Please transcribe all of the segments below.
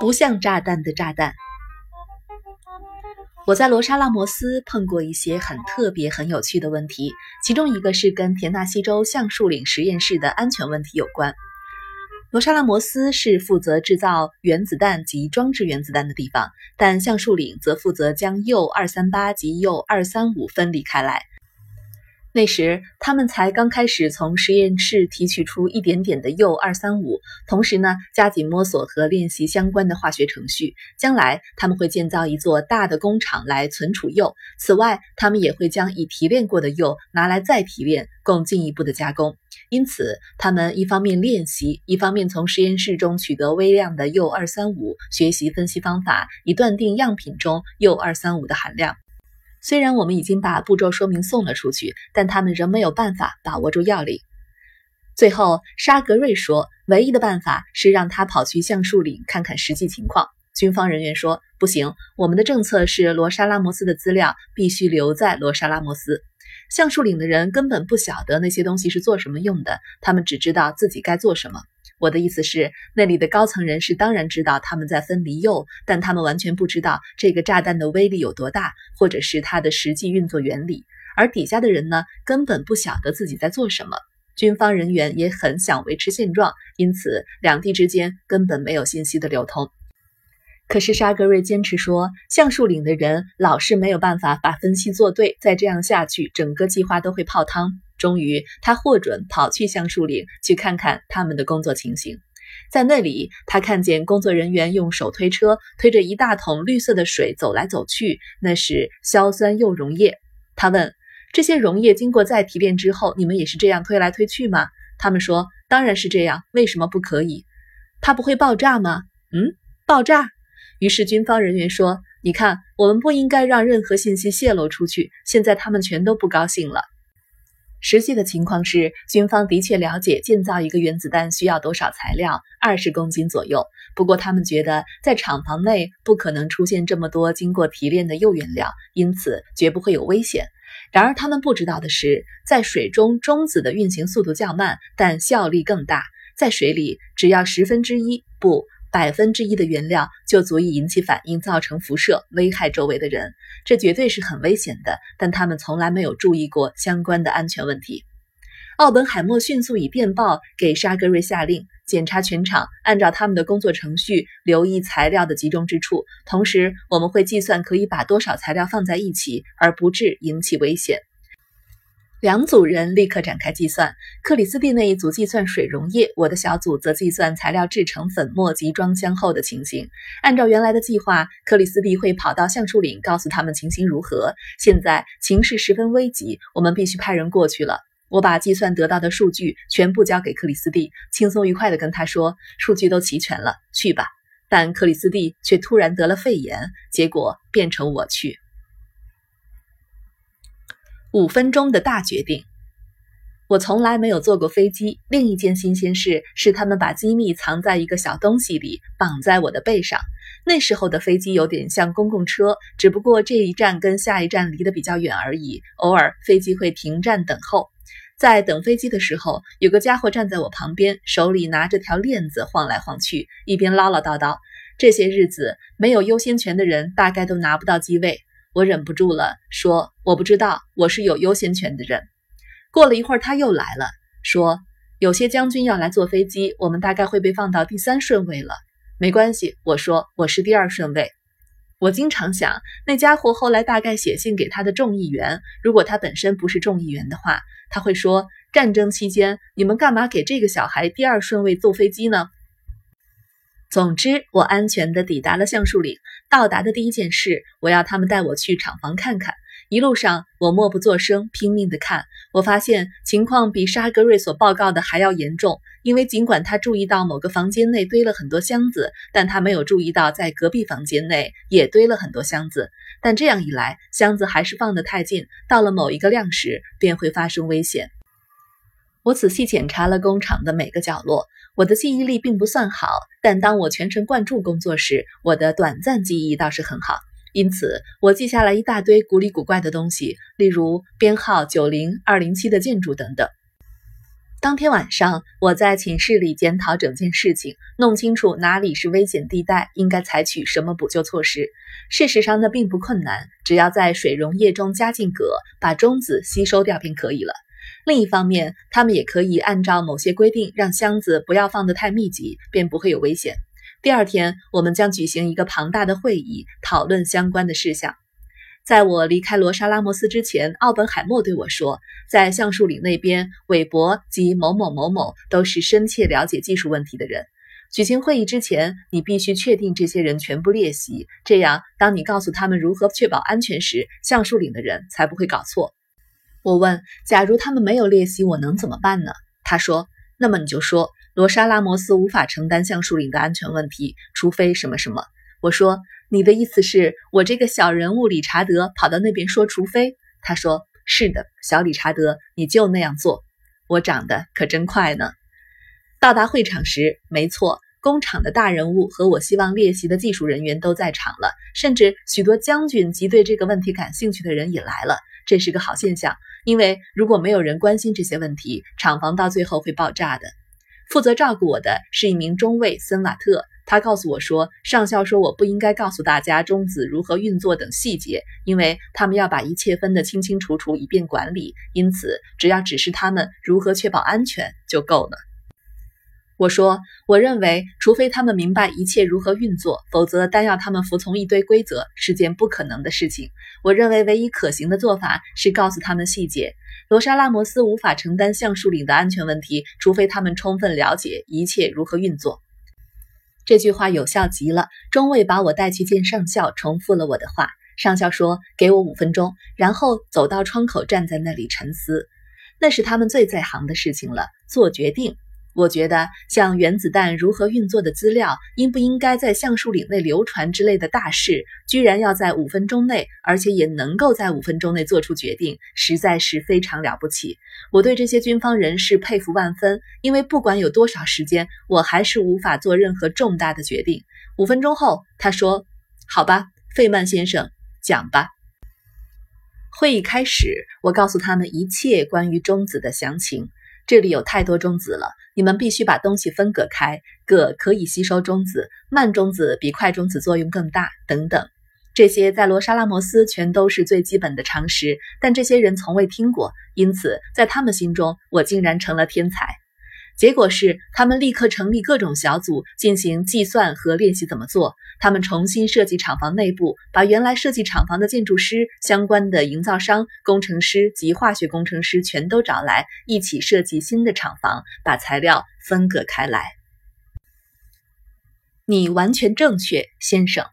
不像炸弹的炸弹。我在罗莎拉摩斯碰过一些很特别、很有趣的问题，其中一个是跟田纳西州橡树岭实验室的安全问题有关。罗莎拉摩斯是负责制造原子弹及装置原子弹的地方，但橡树岭则负责将铀二三八及铀二三五分离开来。那时，他们才刚开始从实验室提取出一点点的铀二三五，同时呢，加紧摸索和练习相关的化学程序。将来，他们会建造一座大的工厂来存储铀。此外，他们也会将已提炼过的铀拿来再提炼，供进一步的加工。因此，他们一方面练习，一方面从实验室中取得微量的铀二三五，学习分析方法，以断定样品中铀二三五的含量。虽然我们已经把步骤说明送了出去，但他们仍没有办法把握住要领。最后，沙格瑞说，唯一的办法是让他跑去橡树岭看看实际情况。军方人员说，不行，我们的政策是罗莎拉摩斯的资料必须留在罗莎拉摩斯。橡树岭的人根本不晓得那些东西是做什么用的，他们只知道自己该做什么。我的意思是，那里的高层人士当然知道他们在分离铀，但他们完全不知道这个炸弹的威力有多大，或者是它的实际运作原理。而底下的人呢，根本不晓得自己在做什么。军方人员也很想维持现状，因此两地之间根本没有信息的流通。可是沙格瑞坚持说，橡树岭的人老是没有办法把分析做对，再这样下去，整个计划都会泡汤。终于，他获准跑去橡树岭去看看他们的工作情形。在那里，他看见工作人员用手推车推着一大桶绿色的水走来走去，那是硝酸铀溶液。他问：“这些溶液经过再提炼之后，你们也是这样推来推去吗？”他们说：“当然是这样。为什么不可以？它不会爆炸吗？”“嗯，爆炸。”于是军方人员说：“你看，我们不应该让任何信息泄露出去。现在他们全都不高兴了。”实际的情况是，军方的确了解建造一个原子弹需要多少材料，二十公斤左右。不过，他们觉得在厂房内不可能出现这么多经过提炼的铀原料，因此绝不会有危险。然而，他们不知道的是，在水中中子的运行速度较慢，但效力更大。在水里，只要十分之一不。百分之一的原料就足以引起反应，造成辐射，危害周围的人。这绝对是很危险的，但他们从来没有注意过相关的安全问题。奥本海默迅速以电报给沙格瑞下令检查全场，按照他们的工作程序留意材料的集中之处。同时，我们会计算可以把多少材料放在一起，而不致引起危险。两组人立刻展开计算，克里斯蒂那一组计算水溶液，我的小组则计算材料制成粉末及装箱后的情形。按照原来的计划，克里斯蒂会跑到橡树岭，告诉他们情形如何。现在情势十分危急，我们必须派人过去了。我把计算得到的数据全部交给克里斯蒂，轻松愉快地跟他说：“数据都齐全了，去吧。”但克里斯蒂却突然得了肺炎，结果变成我去。五分钟的大决定。我从来没有坐过飞机。另一件新鲜事是，他们把机密藏在一个小东西里，绑在我的背上。那时候的飞机有点像公共车，只不过这一站跟下一站离得比较远而已。偶尔飞机会停站等候。在等飞机的时候，有个家伙站在我旁边，手里拿着条链子晃来晃去，一边唠唠叨叨。这些日子，没有优先权的人大概都拿不到机位。我忍不住了，说：“我不知道，我是有优先权的人。”过了一会儿，他又来了，说：“有些将军要来坐飞机，我们大概会被放到第三顺位了。”没关系，我说：“我是第二顺位。”我经常想，那家伙后来大概写信给他的众议员，如果他本身不是众议员的话，他会说：“战争期间，你们干嘛给这个小孩第二顺位坐飞机呢？”总之，我安全地抵达了橡树岭。到达的第一件事，我要他们带我去厂房看看。一路上，我默不作声，拼命地看。我发现情况比沙格瑞所报告的还要严重，因为尽管他注意到某个房间内堆了很多箱子，但他没有注意到在隔壁房间内也堆了很多箱子。但这样一来，箱子还是放得太近，到了某一个量时，便会发生危险。我仔细检查了工厂的每个角落。我的记忆力并不算好，但当我全神贯注工作时，我的短暂记忆倒是很好。因此，我记下来一大堆古里古怪的东西，例如编号九零二零七的建筑等等。当天晚上，我在寝室里检讨整件事情，弄清楚哪里是危险地带，应该采取什么补救措施。事实上，那并不困难，只要在水溶液中加进铬，把中子吸收掉便可以了。另一方面，他们也可以按照某些规定，让箱子不要放得太密集，便不会有危险。第二天，我们将举行一个庞大的会议，讨论相关的事项。在我离开罗莎拉莫斯之前，奥本海默对我说：“在橡树岭那边，韦伯及某某某某都是深切了解技术问题的人。举行会议之前，你必须确定这些人全部列席，这样当你告诉他们如何确保安全时，橡树岭的人才不会搞错。”我问：“假如他们没有列席，我能怎么办呢？”他说：“那么你就说罗莎拉摩斯无法承担橡树林的安全问题，除非什么什么。”我说。你的意思是我这个小人物理查德跑到那边说，除非他说是的，小理查德，你就那样做。我长得可真快呢。到达会场时，没错，工厂的大人物和我希望列席的技术人员都在场了，甚至许多将军及对这个问题感兴趣的人也来了。这是个好现象，因为如果没有人关心这些问题，厂房到最后会爆炸的。负责照顾我的是一名中尉森瓦特。他告诉我说，上校说我不应该告诉大家中子如何运作等细节，因为他们要把一切分得清清楚楚，以便管理。因此，只要指示他们如何确保安全就够了。我说，我认为，除非他们明白一切如何运作，否则单要他们服从一堆规则是件不可能的事情。我认为，唯一可行的做法是告诉他们细节。罗莎拉摩斯无法承担橡树岭的安全问题，除非他们充分了解一切如何运作。这句话有效极了。中尉把我带去见上校，重复了我的话。上校说：“给我五分钟。”然后走到窗口，站在那里沉思。那是他们最在行的事情了，做决定。我觉得像原子弹如何运作的资料，应不应该在橡树岭内流传之类的大事，居然要在五分钟内，而且也能够在五分钟内做出决定，实在是非常了不起。我对这些军方人士佩服万分，因为不管有多少时间，我还是无法做任何重大的决定。五分钟后，他说：“好吧，费曼先生，讲吧。”会议开始，我告诉他们一切关于中子的详情。这里有太多中子了。你们必须把东西分隔开，铬可以吸收中子，慢中子比快中子作用更大，等等。这些在罗莎拉摩斯全都是最基本的常识，但这些人从未听过，因此在他们心中，我竟然成了天才。结果是，他们立刻成立各种小组进行计算和练习怎么做。他们重新设计厂房内部，把原来设计厂房的建筑师、相关的营造商、工程师及化学工程师全都找来，一起设计新的厂房，把材料分隔开来。你完全正确，先生。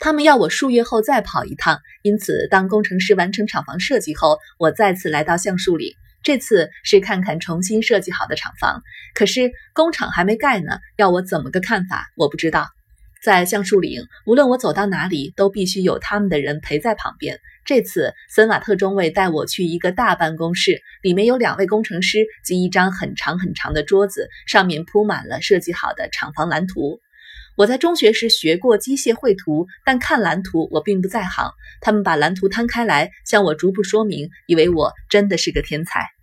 他们要我数月后再跑一趟，因此当工程师完成厂房设计后，我再次来到橡树岭。这次是看看重新设计好的厂房，可是工厂还没盖呢，要我怎么个看法？我不知道。在橡树岭，无论我走到哪里，都必须有他们的人陪在旁边。这次森瓦特中尉带我去一个大办公室，里面有两位工程师及一张很长很长的桌子，上面铺满了设计好的厂房蓝图。我在中学时学过机械绘图，但看蓝图我并不在行。他们把蓝图摊开来，向我逐步说明，以为我真的是个天才。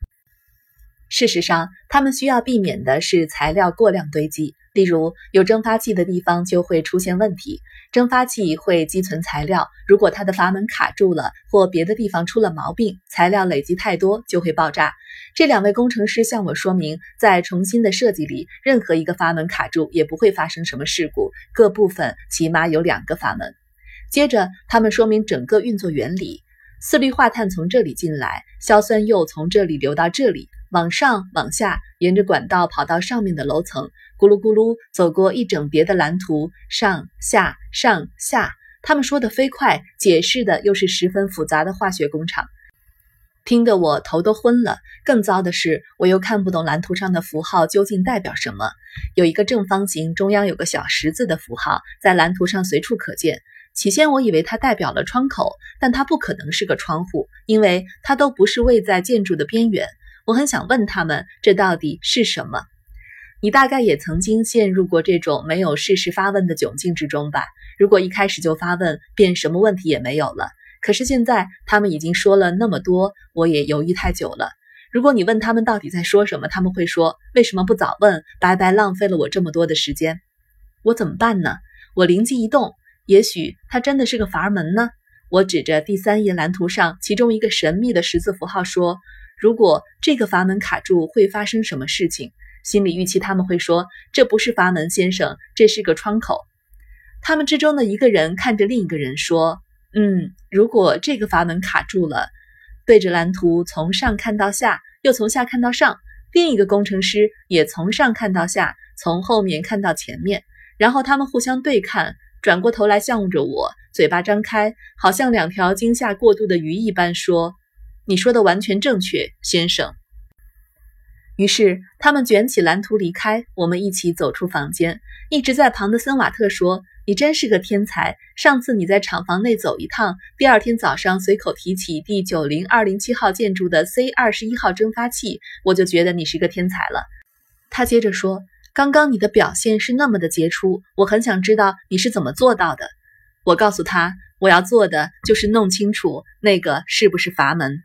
事实上，他们需要避免的是材料过量堆积。例如，有蒸发器的地方就会出现问题，蒸发器会积存材料。如果它的阀门卡住了，或别的地方出了毛病，材料累积太多就会爆炸。这两位工程师向我说明，在重新的设计里，任何一个阀门卡住也不会发生什么事故。各部分起码有两个阀门。接着，他们说明整个运作原理：四氯化碳从这里进来，硝酸铀从这里流到这里。往上，往下，沿着管道跑到上面的楼层，咕噜咕噜走过一整叠的蓝图，上下上下。他们说的飞快，解释的又是十分复杂的化学工厂，听得我头都昏了。更糟的是，我又看不懂蓝图上的符号究竟代表什么。有一个正方形，中央有个小十字的符号，在蓝图上随处可见。起先我以为它代表了窗口，但它不可能是个窗户，因为它都不是位在建筑的边缘。我很想问他们，这到底是什么？你大概也曾经陷入过这种没有适时发问的窘境之中吧？如果一开始就发问，便什么问题也没有了。可是现在他们已经说了那么多，我也犹豫太久了。如果你问他们到底在说什么，他们会说：“为什么不早问？白白浪费了我这么多的时间。”我怎么办呢？我灵机一动，也许它真的是个阀门呢。我指着第三页蓝图上其中一个神秘的十字符号说：“如果这个阀门卡住，会发生什么事情？”心里预期他们会说：“这不是阀门，先生，这是个窗口。”他们之中的一个人看着另一个人说：“嗯，如果这个阀门卡住了。”对着蓝图从上看到下，又从下看到上。另一个工程师也从上看到下，从后面看到前面。然后他们互相对看，转过头来向着我，嘴巴张开，好像两条惊吓过度的鱼一般，说：“你说的完全正确，先生。”于是他们卷起蓝图离开，我们一起走出房间。一直在旁的森瓦特说。你真是个天才！上次你在厂房内走一趟，第二天早上随口提起第九零二零七号建筑的 C 二十一号蒸发器，我就觉得你是个天才了。他接着说：“刚刚你的表现是那么的杰出，我很想知道你是怎么做到的。”我告诉他：“我要做的就是弄清楚那个是不是阀门。”